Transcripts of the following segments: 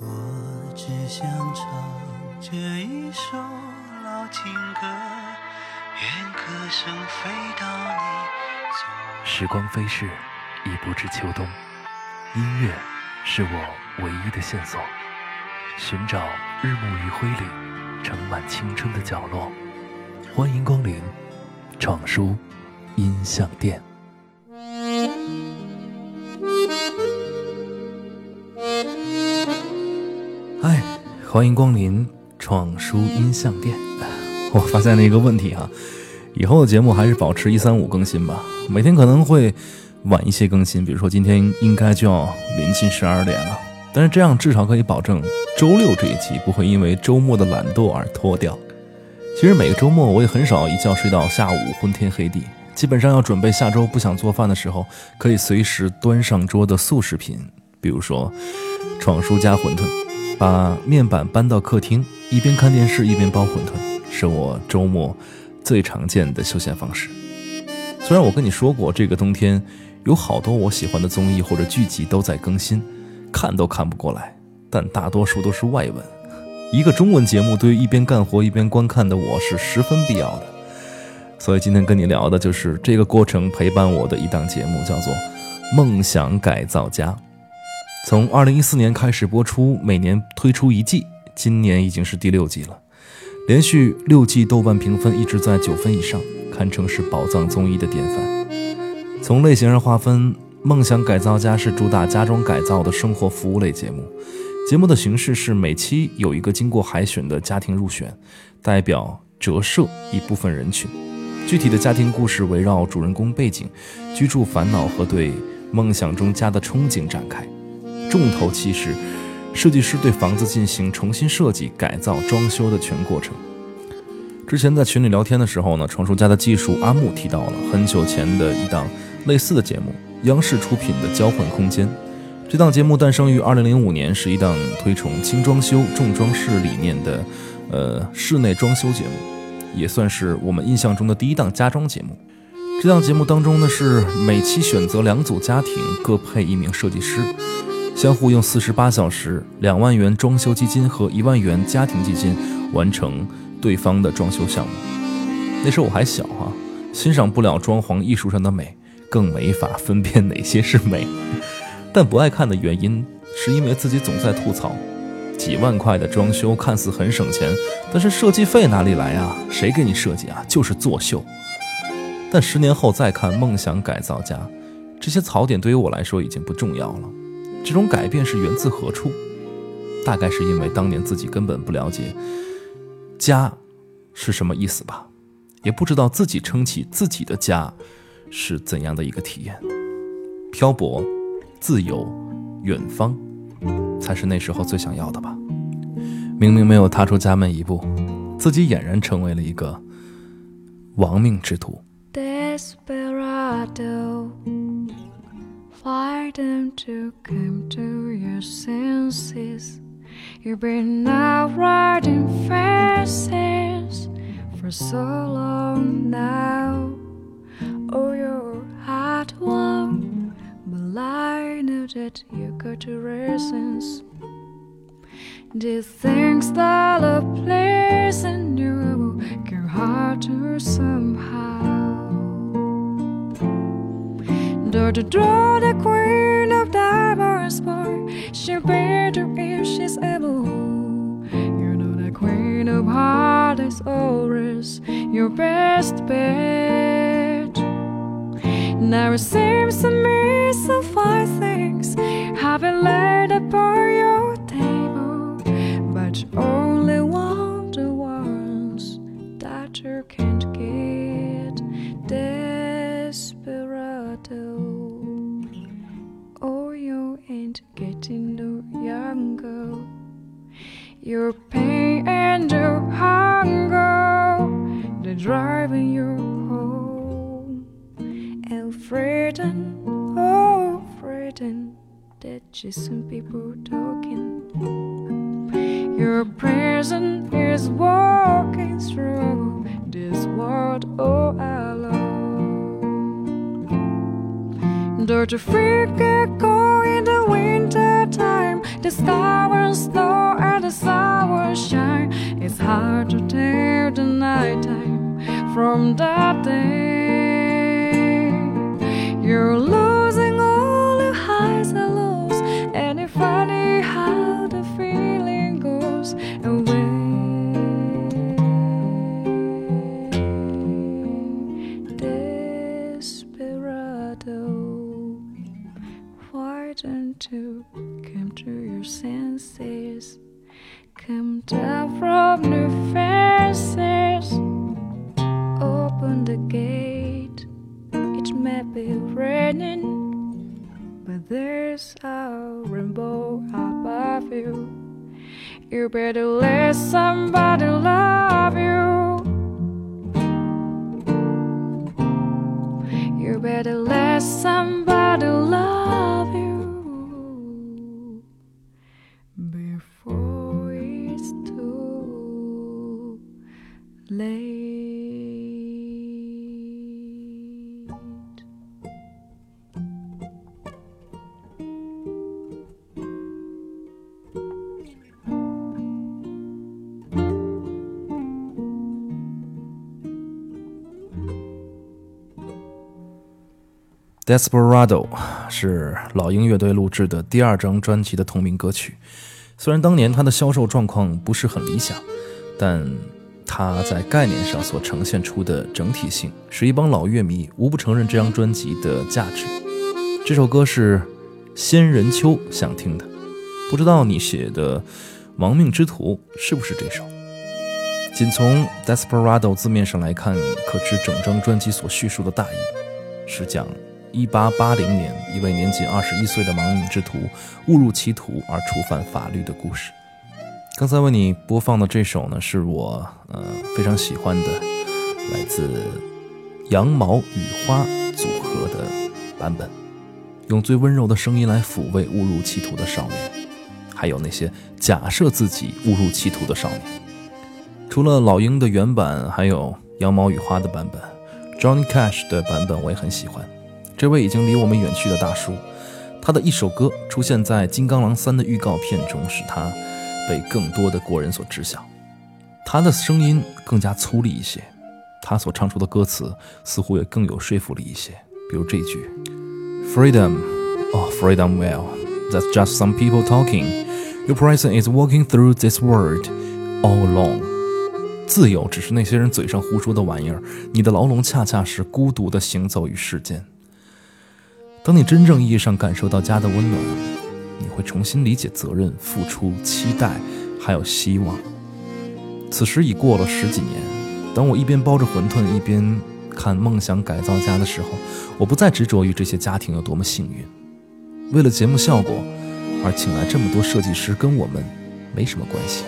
我只想唱这一首老情歌，愿歌声飞到你时光飞逝，已不知秋冬。音乐是我唯一的线索，寻找日暮余晖里盛满青春的角落。欢迎光临闯书音像店。欢迎光临闯书音像店。我发现了一个问题哈，以后的节目还是保持一三五更新吧，每天可能会晚一些更新，比如说今天应该就要临近十二点了，但是这样至少可以保证周六这一期不会因为周末的懒惰而脱掉。其实每个周末我也很少一觉睡到下午昏天黑地，基本上要准备下周不想做饭的时候，可以随时端上桌的速食品，比如说闯书加馄饨，把面板搬到客厅，一边看电视一边包馄饨，是我周末最常见的休闲方式。虽然我跟你说过，这个冬天有好多我喜欢的综艺或者剧集都在更新，看都看不过来，但大多数都是外文。一个中文节目对于一边干活一边观看的我是十分必要的，所以今天跟你聊的就是这个过程陪伴我的一档节目，叫做《梦想改造家》。从二零一四年开始播出，每年推出一季，今年已经是第六季了，连续六季豆瓣评分一直在九分以上，堪称是宝藏综艺的典范。从类型上划分，《梦想改造家》是主打家装改造的生活服务类节目。节目的形式是每期有一个经过海选的家庭入选，代表折射一部分人群。具体的家庭故事围绕主人公背景、居住烦恼和对梦想中家的憧憬展开。重头戏是设计师对房子进行重新设计、改造、装修的全过程。之前在群里聊天的时候呢，成熟家的技术阿木提到了很久前的一档类似的节目，央视出品的《交换空间》。这档节目诞生于二零零五年，是一档推崇轻装修、重装饰理念的，呃，室内装修节目，也算是我们印象中的第一档家装节目。这档节目当中呢，是每期选择两组家庭，各配一名设计师，相互用四十八小时、两万元装修基金和一万元家庭基金完成对方的装修项目。那时候我还小哈，欣赏不了装潢艺术上的美，更没法分辨哪些是美。但不爱看的原因，是因为自己总在吐槽，几万块的装修看似很省钱，但是设计费哪里来啊？谁给你设计啊？就是作秀。但十年后再看《梦想改造家》，这些槽点对于我来说已经不重要了。这种改变是源自何处？大概是因为当年自己根本不了解家是什么意思吧，也不知道自己撑起自己的家是怎样的一个体验，漂泊。自由，远方，才是那时候最想要的吧。明明没有踏出家门一步，自己俨然成为了一个亡命之徒。fight them to come to your senses. You've been out riding fences for so long now. Oh, your heart won, but I knew that you got your reasons. These things that are pleasing you, can hurt yourself. The draw the queen of diamonds, boy, she'll better if she's able. You know the queen of hearts is always your best bet. Now it seems to me so fine things have been laid upon getting younger. Your pain and your hunger, they're driving you home. And Frightened, oh, frightened that just some people talking. Your presence is walking Under the go in the winter time The stubborn snow and the sour shine It's hard to tell the night time from the day You're rainbow above you. You better let somebody love you. You better let somebody love Desperado 是老鹰乐队录制的第二张专辑的同名歌曲。虽然当年它的销售状况不是很理想，但它在概念上所呈现出的整体性，使一帮老乐迷无不承认这张专辑的价值。这首歌是仙人秋想听的，不知道你写的《亡命之徒》是不是这首？仅从 Desperado 字面上来看，可知整张专辑所叙述的大意是讲。一八八零年，一位年仅二十一岁的盲人之徒误入歧途而触犯法律的故事。刚才为你播放的这首呢，是我呃非常喜欢的，来自羊毛与花组合的版本，用最温柔的声音来抚慰误入歧途的少年，还有那些假设自己误入歧途的少年。除了老鹰的原版，还有羊毛与花的版本，Johnny Cash 的版本我也很喜欢。这位已经离我们远去的大叔，他的一首歌出现在《金刚狼三》的预告片中，使他被更多的国人所知晓。他的声音更加粗粝一些，他所唱出的歌词似乎也更有说服力一些。比如这句：“Freedom, oh freedom, well, that's just some people talking. Your person is walking through this world all alone.” 自由只是那些人嘴上胡说的玩意儿，你的牢笼恰恰是孤独的行走于世间。当你真正意义上感受到家的温暖，你会重新理解责任、付出、期待，还有希望。此时已过了十几年，当我一边包着馄饨，一边看《梦想改造家》的时候，我不再执着于这些家庭有多么幸运。为了节目效果而请来这么多设计师，跟我们没什么关系。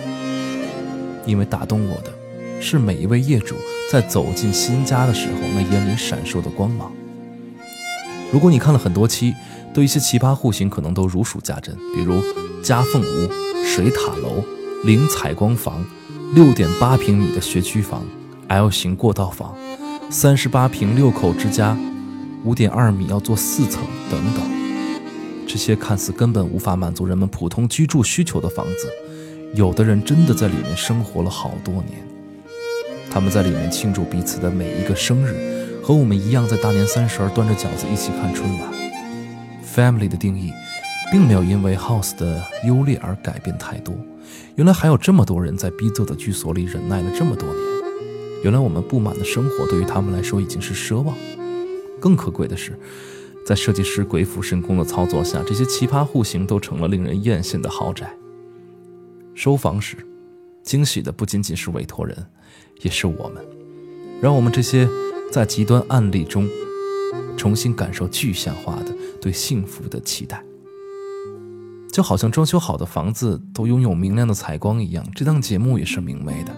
因为打动我的，是每一位业主在走进新家的时候那眼里闪烁的光芒。如果你看了很多期，对一些奇葩户型可能都如数家珍，比如夹缝屋、水塔楼、零采光房、六点八平米的学区房、L 型过道房、三十八平六口之家、五点二米要做四层等等。这些看似根本无法满足人们普通居住需求的房子，有的人真的在里面生活了好多年，他们在里面庆祝彼此的每一个生日。和我们一样，在大年三十儿端着饺子一起看春晚。Family 的定义，并没有因为 House 的优劣而改变太多。原来还有这么多人在逼仄的居所里忍耐了这么多年。原来我们不满的生活对于他们来说已经是奢望。更可贵的是，在设计师鬼斧神工的操作下，这些奇葩户型都成了令人艳羡的豪宅。收房时，惊喜的不仅仅是委托人，也是我们。让我们这些。在极端案例中，重新感受具象化的对幸福的期待，就好像装修好的房子都拥有明亮的采光一样。这档节目也是明媚的，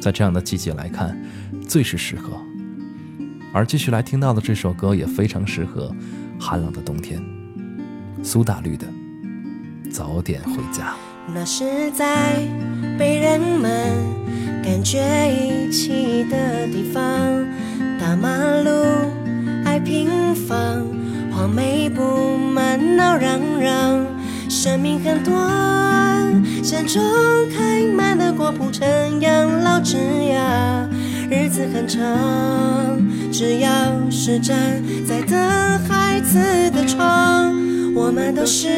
在这样的季节来看，最是适合。而继续来听到的这首歌也非常适合寒冷的冬天。苏打绿的《早点回家》。那是在被人们感觉遗弃的地方。大马路爱平房，黄梅布满闹嚷嚷。生命很短，山中开满了果铺成养老枝桠，日子很长，只要是站在等孩子的窗，我们都是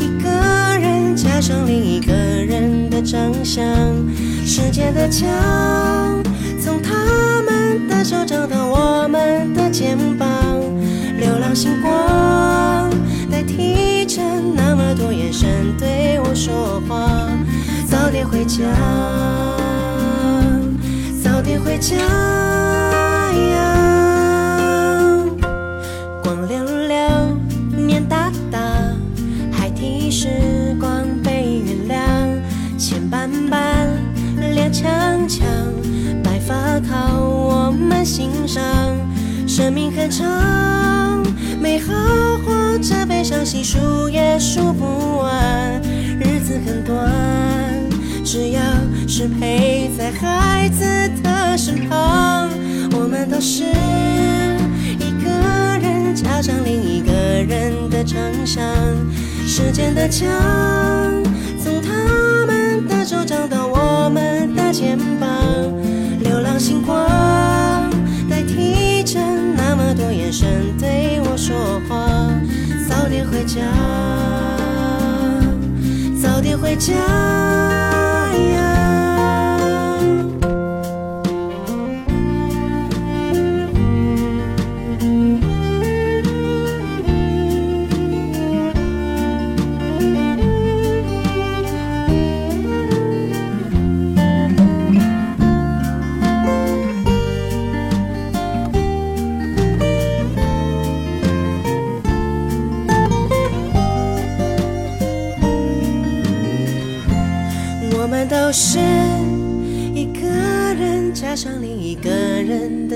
一个人加上另一个人的长相。时间的墙，从他的手掌到我们的肩膀，流浪星光代替着那么多眼神对我说话。早点回家，早点回家呀！光溜溜，年大大，孩提时光被原谅，牵绊绊，脸强强，白发靠我们欣赏。生命很长，美好或者悲伤，细数也数不完。日子很短，只要是陪在孩子的身旁，我们都是一个人加上另一个人的长相。时间的墙，从他们的手掌到我们的肩膀，流浪星光多眼神对我说话。早点回家，早点回家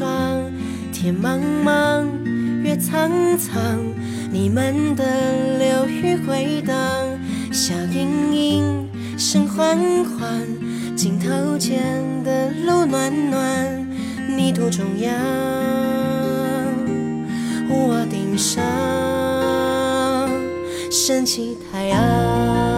霜。天茫茫，月苍苍，你们的流语回荡。笑盈盈，声缓缓，镜头前的路暖暖。泥土中央，屋顶上升起太阳。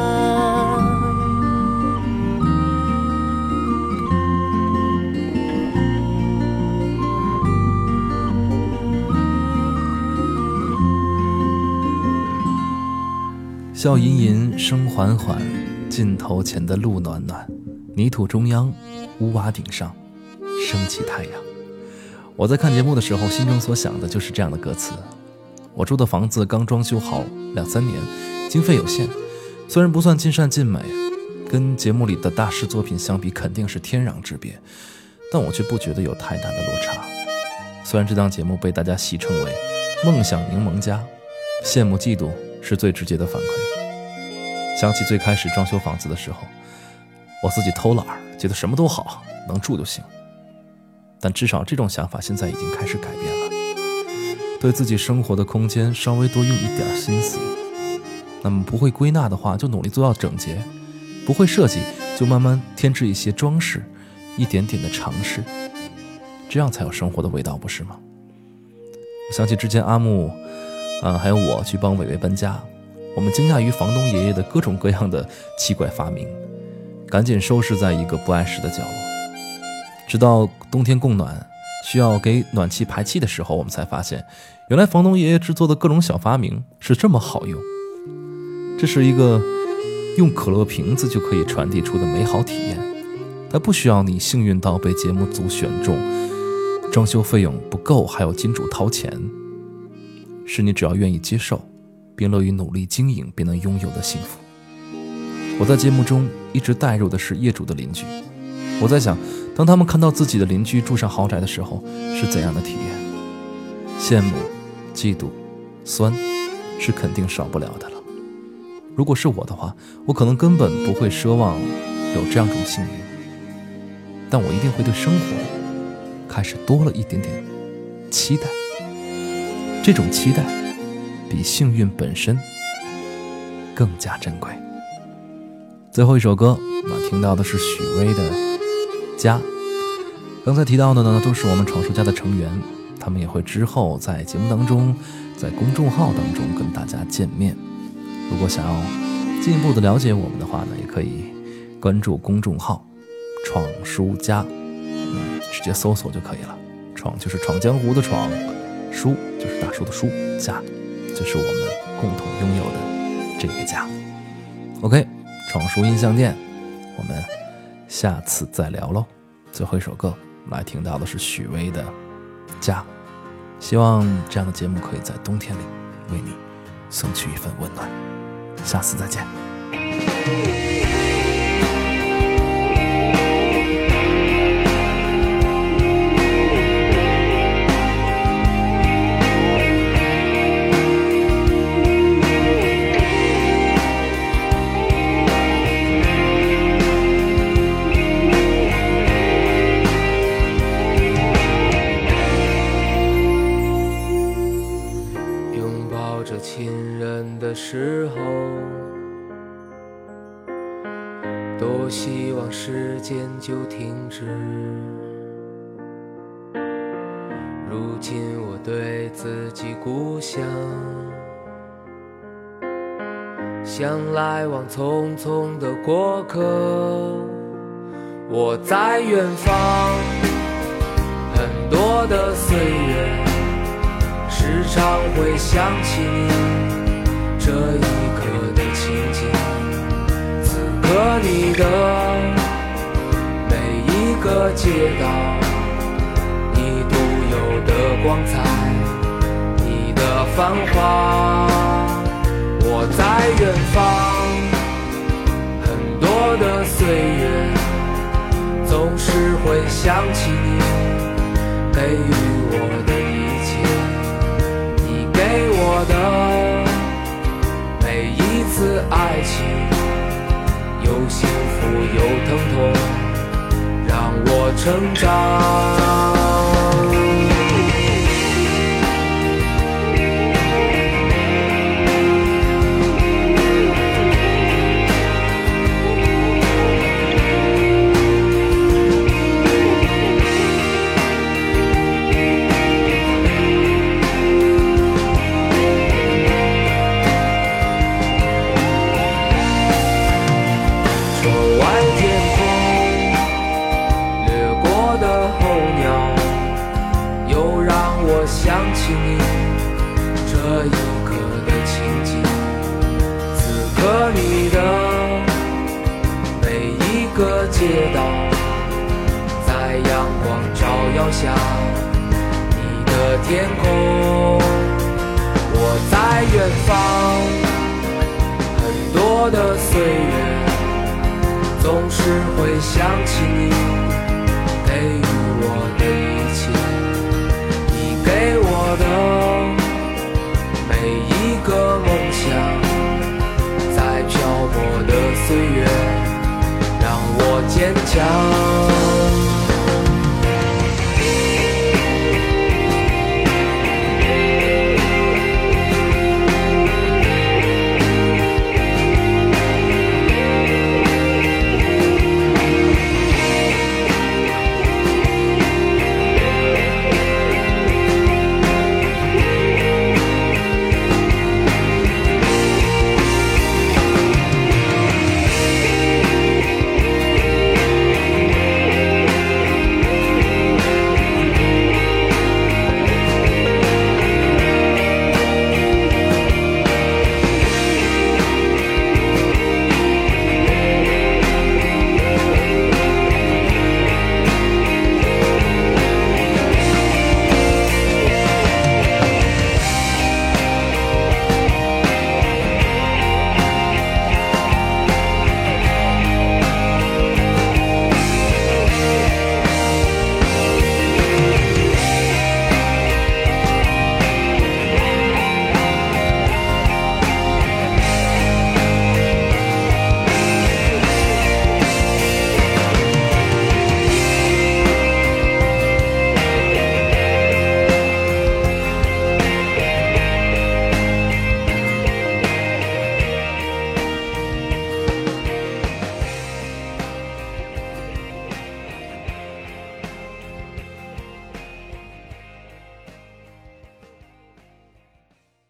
笑吟吟，声缓缓，镜头前的路暖暖，泥土中央，屋瓦顶上，升起太阳。我在看节目的时候，心中所想的就是这样的歌词。我住的房子刚装修好两三年，经费有限，虽然不算尽善尽美，跟节目里的大师作品相比，肯定是天壤之别，但我却不觉得有太大的落差。虽然这档节目被大家戏称为“梦想柠檬家”，羡慕嫉妒是最直接的反馈。想起最开始装修房子的时候，我自己偷懒儿，觉得什么都好，能住就行。但至少这种想法现在已经开始改变了，对自己生活的空间稍微多用一点心思。那么不会归纳的话，就努力做到整洁；不会设计，就慢慢添置一些装饰，一点点的尝试，这样才有生活的味道，不是吗？想起之前阿木，啊，还有我去帮伟伟搬家，我们惊讶于房东爷爷的各种各样的奇怪发明，赶紧收拾在一个不碍事的角落。直到冬天供暖需要给暖气排气的时候，我们才发现，原来房东爷爷制作的各种小发明是这么好用。这是一个用可乐瓶子就可以传递出的美好体验，它不需要你幸运到被节目组选中，装修费用不够还有金主掏钱，是你只要愿意接受，并乐于努力经营便能拥有的幸福。我在节目中一直带入的是业主的邻居，我在想。当他们看到自己的邻居住上豪宅的时候，是怎样的体验？羡慕、嫉妒、酸，是肯定少不了的了。如果是我的话，我可能根本不会奢望有这样种幸运。但我一定会对生活开始多了一点点期待。这种期待比幸运本身更加珍贵。最后一首歌，那听到的是许巍的《家》。刚才提到的呢，都是我们闯叔家的成员，他们也会之后在节目当中，在公众号当中跟大家见面。如果想要进一步的了解我们的话呢，也可以关注公众号“闯叔家”，嗯，直接搜索就可以了。闯就是闯江湖的闯，叔就是大叔的叔，家就是我们共同拥有的这个家。OK，闯叔音像店，我们下次再聊喽。最后一首歌。我们来听到的是许巍的《家》，希望这样的节目可以在冬天里为你送去一份温暖。下次再见。如今我对自己故乡，像来往匆匆的过客。我在远方，很多的岁月，时常会想起你。这一刻的情景，此刻你的每一个街道，的光彩，你的繁华。我在远方，很多的岁月，总是会想起你，给予我的一切，你给我的每一。次爱情，有幸福有疼痛，让我成长。总是会想起你给予我的一切，你给我的每一个梦想，在漂泊的岁月让我。坚强。